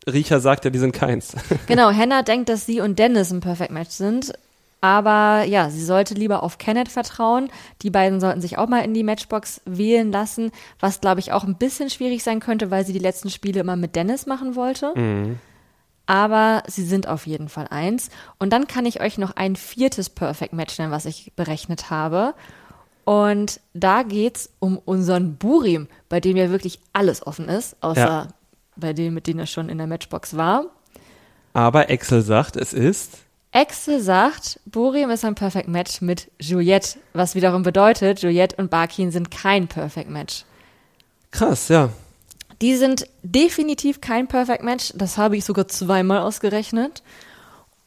Riecher sagt ja, die sind keins. (laughs) Genau, Hannah denkt, dass sie und Dennis ein Perfect Match sind. Aber ja, sie sollte lieber auf Kenneth vertrauen. Die beiden sollten sich auch mal in die Matchbox wählen lassen, was glaube ich auch ein bisschen schwierig sein könnte, weil sie die letzten Spiele immer mit Dennis machen wollte. Aber sie sind auf jeden Fall eins. Und dann kann ich euch noch ein viertes Perfect Match nennen, was ich berechnet habe. Und da geht's um unseren Burim, bei dem ja wirklich alles offen ist, außer Ja. bei dem, mit dem er schon in der Matchbox war. Aber Excel sagt, es ist. Excel sagt, Burim ist ein Perfect Match mit Juliette, was wiederum bedeutet, Juliette und Barkin sind kein Perfect Match. Krass, ja. Die sind definitiv kein Perfect Match, das habe ich sogar zweimal ausgerechnet.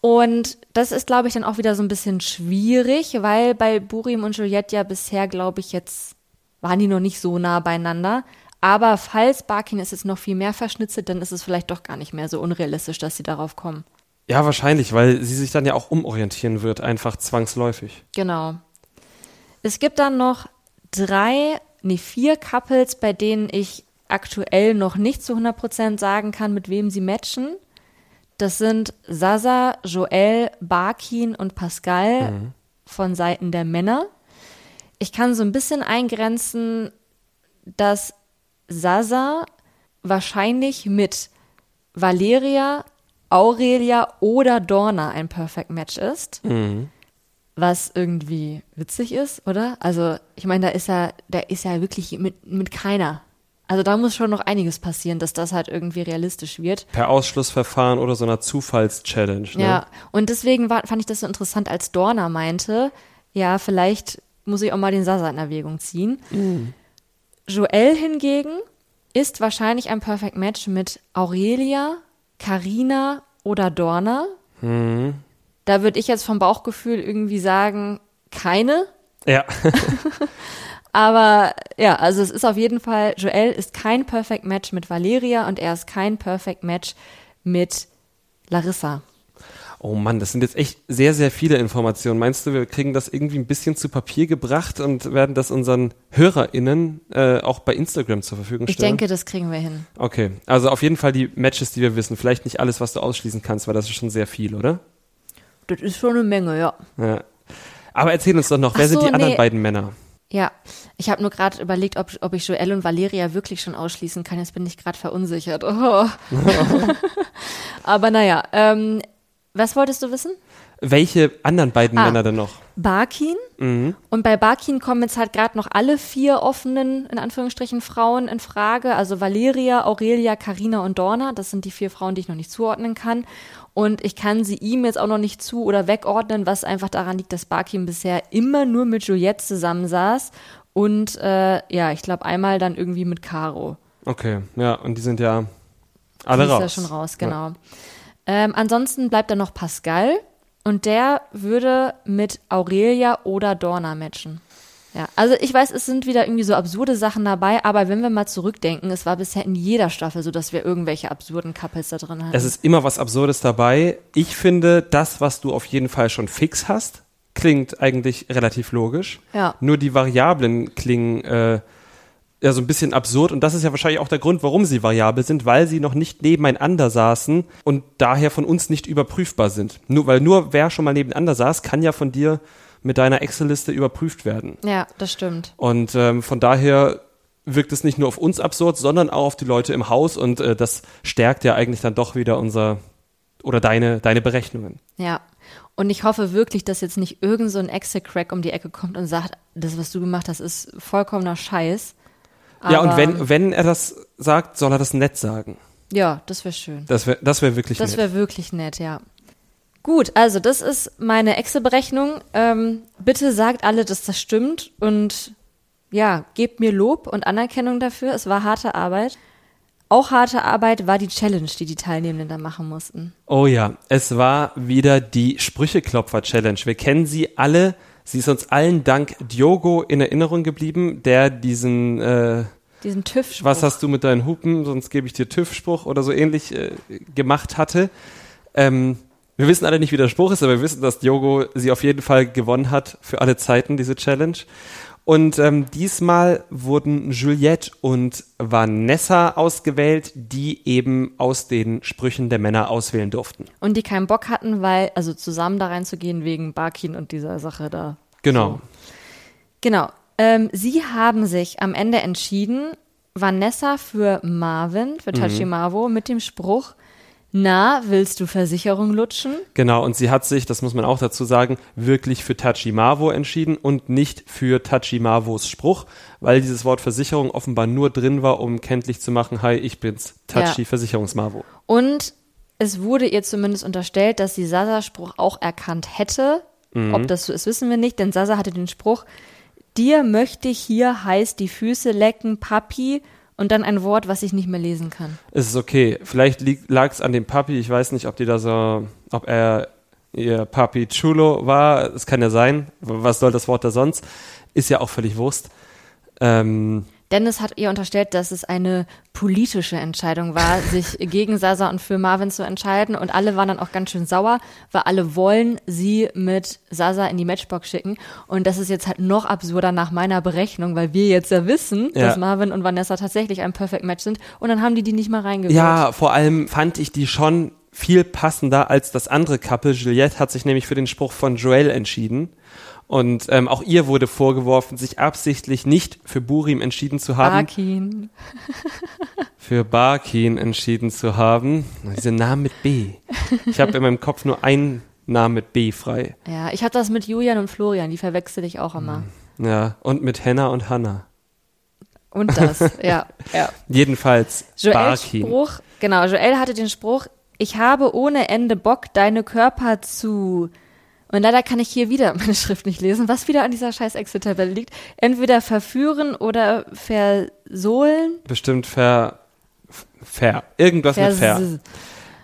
Und das ist, glaube ich, dann auch wieder so ein bisschen schwierig, weil bei Burim und Juliette ja bisher, glaube ich, jetzt waren die noch nicht so nah beieinander. Aber falls Barkin es jetzt noch viel mehr verschnitzelt, dann ist es vielleicht doch gar nicht mehr so unrealistisch, dass sie darauf kommen. Ja, wahrscheinlich, weil sie sich dann ja auch umorientieren wird, einfach zwangsläufig. Genau. Es gibt dann noch drei, nee, vier Couples, bei denen ich aktuell noch nicht zu 100% sagen kann, mit wem sie matchen. Das sind Sasa, Joel, Barkin und Pascal von Seiten der Männer. Ich kann so ein bisschen eingrenzen, dass Sasa wahrscheinlich mit Valeria, Aurelia oder Dorna ein Perfect Match ist. was irgendwie witzig ist, oder? Also, ich meine, da ist ja, da ist ja wirklich mit, mit keiner. Also da muss schon noch einiges passieren, dass das halt irgendwie realistisch wird. Per Ausschlussverfahren oder so einer Zufallschallenge. Ne? Ja, und deswegen war, fand ich das so interessant, als Dorna meinte, ja, vielleicht muss ich auch mal den Sasa in Erwägung ziehen. Mhm. Joel hingegen ist wahrscheinlich ein Perfect Match mit Aurelia, Karina oder Dorna. Mhm. Da würde ich jetzt vom Bauchgefühl irgendwie sagen, keine. Ja. (laughs) Aber ja, also es ist auf jeden Fall, Joel ist kein Perfect Match mit Valeria und er ist kein Perfect Match mit Larissa. Oh Mann, das sind jetzt echt sehr, sehr viele Informationen. Meinst du, wir kriegen das irgendwie ein bisschen zu Papier gebracht und werden das unseren HörerInnen äh, auch bei Instagram zur Verfügung Ich stellen? denke, das kriegen wir hin. Okay, also auf jeden Fall die Matches, die wir wissen. Vielleicht nicht alles, was du ausschließen kannst, weil das ist schon sehr viel, oder? Das ist schon eine Menge, ja. Ja. Aber erzähl uns doch noch, wer Ach sind so, die anderen nee. beiden Männer? Ja, ich habe nur gerade überlegt, ob, ob ich Joel und Valeria wirklich schon ausschließen kann. Jetzt bin ich gerade verunsichert. Oh. (laughs) Aber naja, ähm, was wolltest du wissen? Welche anderen beiden Ah. Männer denn noch? Barkin. Und bei Barkin kommen jetzt halt gerade noch alle vier offenen, in Anführungsstrichen, Frauen in Frage. Also Valeria, Aurelia, Karina und Dorna. Das sind die vier Frauen, die ich noch nicht zuordnen kann. Und ich kann sie ihm jetzt auch noch nicht zu- oder wegordnen, was einfach daran liegt, dass Barkin bisher immer nur mit Juliette zusammensaß. Und äh, ja, ich glaube einmal dann irgendwie mit Caro. Okay, ja, und die sind ja alle die raus. ist ja schon raus, genau. Ähm, ansonsten bleibt da noch Pascal und der würde mit Aurelia oder Dorna matchen. Ja, also ich weiß, es sind wieder irgendwie so absurde Sachen dabei, aber wenn wir mal zurückdenken, es war bisher in jeder Staffel so, dass wir irgendwelche absurden Couples da drin hatten. Es ist immer was Absurdes dabei. Ich finde, das, was du auf jeden Fall schon fix hast, klingt eigentlich relativ logisch. Ja. Nur die Variablen klingen äh, ja so ein bisschen absurd und das ist ja wahrscheinlich auch der Grund, warum sie variabel sind, weil sie noch nicht nebeneinander saßen und daher von uns nicht überprüfbar sind. Nur weil nur wer schon mal nebeneinander saß, kann ja von dir mit deiner Excel-Liste überprüft werden. ja, das stimmt. Und ähm, von daher wirkt es nicht nur auf uns absurd, sondern auch auf die Leute im Haus und äh, das stärkt ja eigentlich dann doch wieder unser oder deine, deine Berechnungen. Ja. Und ich hoffe wirklich, dass jetzt nicht irgend so ein Excel-Crack um die Ecke kommt und sagt, das, was du gemacht hast, ist vollkommener Scheiß. Ja, und wenn, wenn er das sagt, soll er das nett sagen. Ja, das wäre schön. Das wäre das wär wirklich Das nett. wäre wirklich nett, ja. Gut, also das ist meine Excel-Berechnung. Ähm, bitte sagt alle, dass das stimmt und ja, gebt mir Lob und Anerkennung dafür. Es war harte Arbeit. Auch harte Arbeit war die Challenge, die die Teilnehmenden da machen mussten. Oh ja, es war wieder die Sprücheklopfer-Challenge. Wir kennen sie alle. Sie ist uns allen dank Diogo in Erinnerung geblieben, der diesen äh, Diesen TÜV. was hast du mit deinen Hupen, sonst gebe ich dir TÜV-Spruch oder so ähnlich äh, gemacht hatte. Ähm, wir wissen alle nicht, wie der Spruch ist, aber wir wissen, dass Diogo sie auf jeden Fall gewonnen hat für alle Zeiten, diese Challenge. Und ähm, diesmal wurden Juliette und Vanessa ausgewählt, die eben aus den Sprüchen der Männer auswählen durften. Und die keinen Bock hatten, weil, also zusammen da reinzugehen wegen Barkin und dieser Sache da. Genau. Genau. Ähm, sie haben sich am Ende entschieden, Vanessa für Marvin, für Tachi Marvo, mit dem Spruch, na, willst du Versicherung lutschen? Genau, und sie hat sich, das muss man auch dazu sagen, wirklich für Tachimavo entschieden und nicht für Tachimavos Spruch, weil dieses Wort Versicherung offenbar nur drin war, um kenntlich zu machen, hi, ich bin's, Tachi Ja. Versicherungsmavo. Und es wurde ihr zumindest unterstellt, dass sie Sasas Spruch auch erkannt hätte. Ob das so ist, wissen wir nicht, denn Sasa hatte den Spruch, dir möchte ich hier heiß die Füße lecken, Papi, und dann ein Wort, was ich nicht mehr lesen kann. Es ist okay, vielleicht lag es an dem Papi, ich weiß nicht, ob die da so, ob er ihr Papi Chulo war, es kann ja sein, was soll das Wort da sonst, ist ja auch völlig Wurst. Ähm, Dennis hat ihr unterstellt, dass es eine politische Entscheidung war, (laughs) sich gegen Sasa und für Marvin zu entscheiden. Und alle waren dann auch ganz schön sauer, weil alle wollen sie mit Sasa in die Matchbox schicken. Und das ist jetzt halt noch absurder nach meiner Berechnung, weil wir jetzt ja wissen, Ja. dass Marvin und Vanessa tatsächlich ein Perfect Match sind. Und dann haben die die nicht mal reingewählt. Ja, vor allem fand ich die schon viel passender als das andere Couple. Juliette hat sich nämlich für den Spruch von Joel entschieden. Und ähm, auch ihr wurde vorgeworfen, sich absichtlich nicht für Burim entschieden zu haben, Barkin. (laughs) für Barkin entschieden zu haben. Diese Namen mit B. Ich habe in meinem Kopf nur ein Namen mit B frei. Ja, ich habe das mit Julian und Florian, die verwechsel ich auch immer. Ja, und mit Henna und Hanna. Und das, (laughs) ja, ja. Jedenfalls Joels Barkin. Spruch, genau, Joel hatte den Spruch, ich habe ohne Ende Bock, deine Körper zu. Und leider kann ich hier wieder (laughs) meine Schrift nicht lesen, was wieder an dieser scheiß Excel-Tabelle liegt. Entweder verführen oder versohlen. Bestimmt ver, ver, irgendwas mit ver. Vers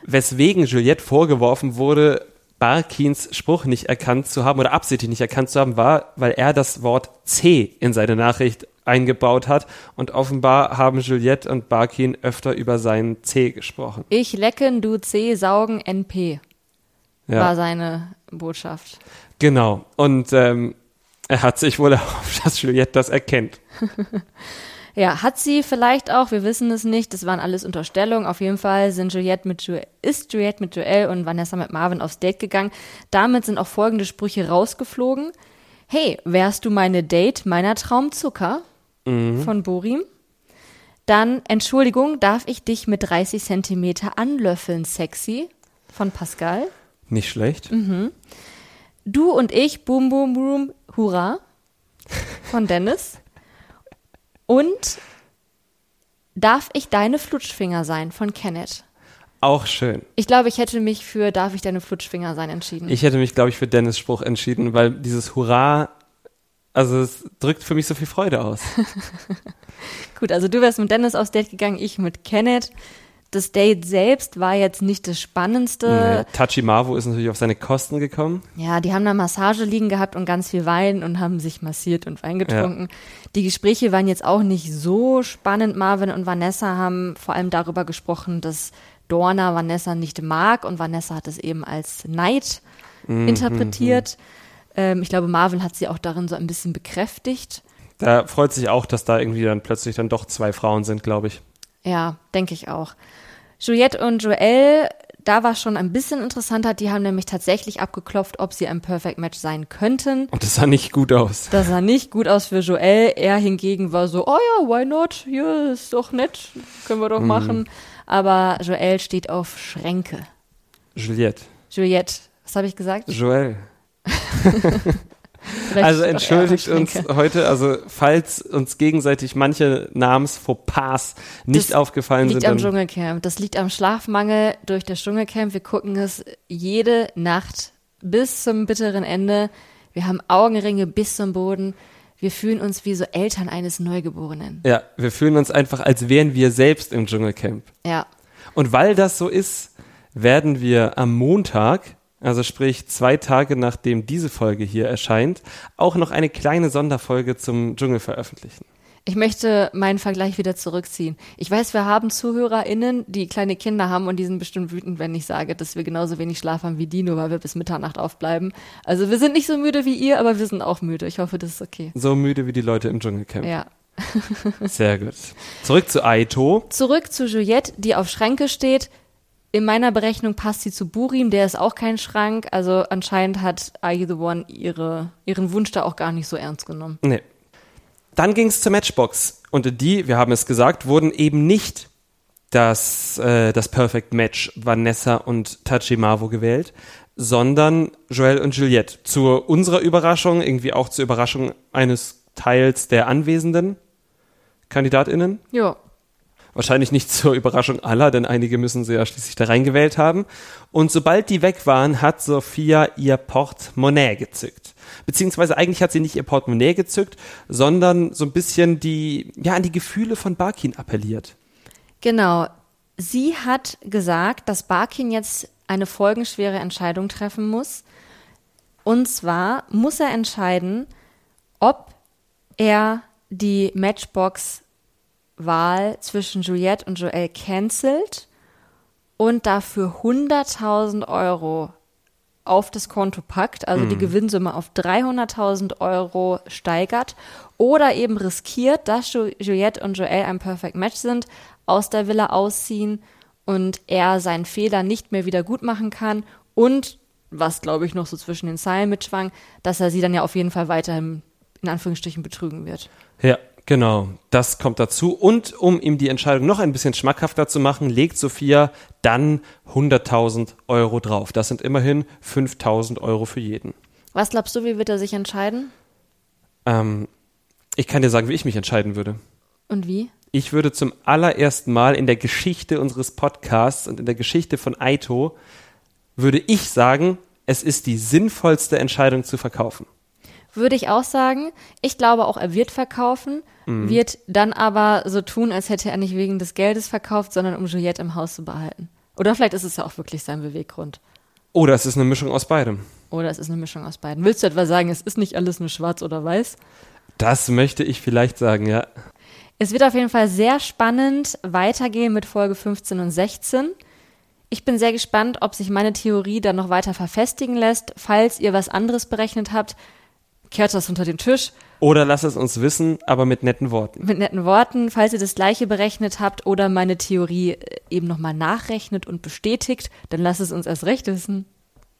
Weswegen Juliette vorgeworfen wurde, Barkins Spruch nicht erkannt zu haben oder absichtlich nicht erkannt zu haben, war, weil er das Wort C in seine Nachricht eingebaut hat. Und offenbar haben Juliette und Barkin öfter über seinen C gesprochen. ich lecken, du C, saugen, NP, war Ja, seine Botschaft. genau. Und ähm, er hat sich wohl (laughs) erhofft, dass Juliette das erkennt. (laughs) Ja, hat sie vielleicht auch, wir wissen es nicht, das waren alles Unterstellungen. Auf jeden Fall sind Juliette mit jo ist Juliette mit Joel und Vanessa mit Marvin aufs Date gegangen. Damit sind auch folgende Sprüche rausgeflogen. Hey, wärst du meine Date meiner Traumzucker? Von Borim. Dann, Entschuldigung, darf ich dich mit 30 Zentimeter anlöffeln, sexy? Von Pascal. Nicht schlecht. Du und ich, Boom Boom Boom, Hurra von (laughs) Dennis. Und Darf ich deine Flutschfinger sein von Kenneth? Auch schön. Ich glaube, ich hätte mich für Darf ich deine Flutschfinger sein entschieden. Ich hätte mich, glaube ich, für Dennis Spruch entschieden, weil dieses Hurra, also es drückt für mich so viel Freude aus. (laughs) Gut, also du wärst mit Dennis aufs Date gegangen, ich mit Kenneth. Das Date selbst war jetzt nicht das Spannendste. Nee, Tachi Marvo ist natürlich auf seine Kosten gekommen. Ja, die haben da Massage liegen gehabt und ganz viel Wein und haben sich massiert und Wein getrunken. Die Gespräche waren jetzt auch nicht so spannend. Marvin und Vanessa haben vor allem darüber gesprochen, dass Dorna Vanessa nicht mag und Vanessa hat es eben als Neid interpretiert. Ähm, ich glaube, Marvin hat sie auch darin so ein bisschen bekräftigt. Da freut sich auch, dass da irgendwie dann plötzlich dann doch zwei Frauen sind, glaube ich. Ja, denke ich auch. Juliette und Joel, da war schon ein bisschen interessanter. Die haben nämlich tatsächlich abgeklopft, ob sie ein Perfect Match sein könnten. Und das sah nicht gut aus. Das sah nicht gut aus für Joel. Er hingegen war so, oh ja, why not? Ja, ist doch nett. Können wir doch machen. Aber Joel steht auf Schränke. Juliette. Juliette, was habe ich gesagt? Joel. (laughs) Vielleicht Also entschuldigt uns heute, also falls uns gegenseitig manche Namensfauxpas nicht Das aufgefallen Liegt sind. am dann- Dschungelcamp. Das liegt am Schlafmangel durch das Dschungelcamp. Wir gucken es jede Nacht bis zum bitteren Ende. Wir haben Augenringe bis zum Boden. Wir fühlen uns wie so Eltern eines Neugeborenen. Ja, wir fühlen uns einfach, als wären wir selbst im Dschungelcamp. Ja. Und weil das so ist, werden wir am Montag, also sprich zwei Tage nachdem diese Folge hier erscheint, auch noch eine kleine Sonderfolge zum Dschungel veröffentlichen. Ich möchte meinen Vergleich wieder zurückziehen. Ich weiß, wir haben ZuhörerInnen, die kleine Kinder haben und die sind bestimmt wütend, wenn ich sage, dass wir genauso wenig Schlaf haben wie die, nur weil wir bis Mitternacht aufbleiben. Also wir sind nicht so müde wie ihr, aber wir sind auch müde. Ich hoffe, das ist okay. So müde wie die Leute im Dschungelcamp. Ja. Sehr gut. Zurück zu Aito. Zurück zu Juliette, die auf Schränke steht. In meiner Berechnung passt sie zu Burim, der ist auch kein Schrank. Also anscheinend hat Are You the One ihre, ihren Wunsch da auch gar nicht so ernst genommen. Nee. Dann ging es zur Matchbox. Und die, wir haben es gesagt, wurden eben nicht das, äh, das Perfect Match Vanessa und Tachimavo gewählt, sondern Joel und Juliette. Zu unserer Überraschung, irgendwie auch zur Überraschung eines Teils der anwesenden KandidatInnen. Ja. Wahrscheinlich nicht zur Überraschung aller, denn einige müssen sie ja schließlich da reingewählt haben. Und sobald die weg waren, hat Sophia ihr Portemonnaie gezückt. Beziehungsweise eigentlich hat sie nicht ihr Portemonnaie gezückt, sondern so ein bisschen die, ja, an die Gefühle von Barkin appelliert. Genau. Sie hat gesagt, dass Barkin jetzt eine folgenschwere Entscheidung treffen muss. Und zwar muss er entscheiden, ob er die Matchbox-Wahl zwischen Juliette und Joel cancelt und dafür 100.000 Euro auf das Konto packt, also die Gewinnsumme auf 300.000 Euro steigert oder eben riskiert, dass Ju- Juliette und Joel ein Perfect Match sind, aus der Villa ausziehen und er seinen Fehler nicht mehr wieder gut machen kann und, was glaube ich noch so zwischen den Zeilen mitschwang, dass er sie dann ja auf jeden Fall weiterhin in Anführungsstrichen betrügen wird. Ja, Genau, das kommt dazu. Und um ihm die Entscheidung noch ein bisschen schmackhafter zu machen, legt Sophia dann 100.000 Euro drauf. Das sind immerhin 5.000 Euro für jeden. Was glaubst du, wie wird er sich entscheiden? Ähm, ich kann dir sagen, wie ich mich entscheiden würde. Und wie? Ich würde zum allerersten Mal in der Geschichte unseres Podcasts und in der Geschichte von Aito, würde ich sagen, es ist die sinnvollste Entscheidung zu verkaufen. Würde ich auch sagen. Ich glaube auch, er wird verkaufen, Mhm. wird dann aber so tun, als hätte er nicht wegen des Geldes verkauft, sondern um Juliette im Haus zu behalten. Oder vielleicht ist es ja auch wirklich sein Beweggrund. Oder es ist eine Mischung aus beidem. Oder es ist eine Mischung aus beiden. Willst du etwa sagen, es ist nicht alles nur schwarz oder weiß? Das möchte ich vielleicht sagen, ja. Es wird auf jeden Fall sehr spannend weitergehen mit Folge 15 und 16. Ich bin sehr gespannt, ob sich meine Theorie dann noch weiter verfestigen lässt. Falls ihr was anderes berechnet habt, kehrt das unter den Tisch Oder lass es uns wissen, aber mit netten Worten. mit netten Worten. Falls ihr das gleiche berechnet habt oder meine Theorie äh, eben nochmal nachrechnet und bestätigt, dann lasst es uns erst recht wissen.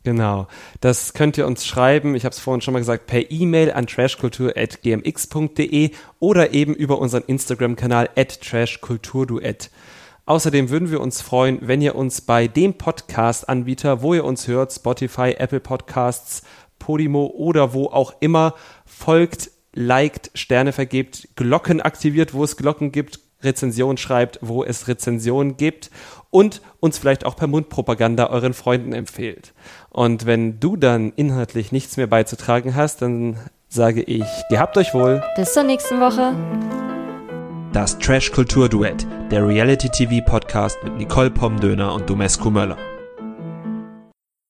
Genau. Das könnt ihr uns schreiben, ich habe es vorhin schon mal gesagt, per E-Mail an trashkultur.gmx.de oder eben über unseren Instagram-Kanal at trashkulturduett. Außerdem würden wir uns freuen, wenn ihr uns bei dem Podcast-Anbieter, wo ihr uns hört, Spotify, Apple Podcasts, Podimo oder wo auch immer, folgt, liked, Sterne vergebt, Glocken aktiviert, wo es Glocken gibt, Rezension schreibt, wo es Rezensionen gibt und uns vielleicht auch per Mundpropaganda euren Freunden empfehlt. Und wenn du dann inhaltlich nichts mehr beizutragen hast, dann sage ich, gehabt euch wohl. Bis zur nächsten Woche. Das Trash Kultur Duett, der Reality TV Podcast mit Nicole Pomdöner und Domescu Möller.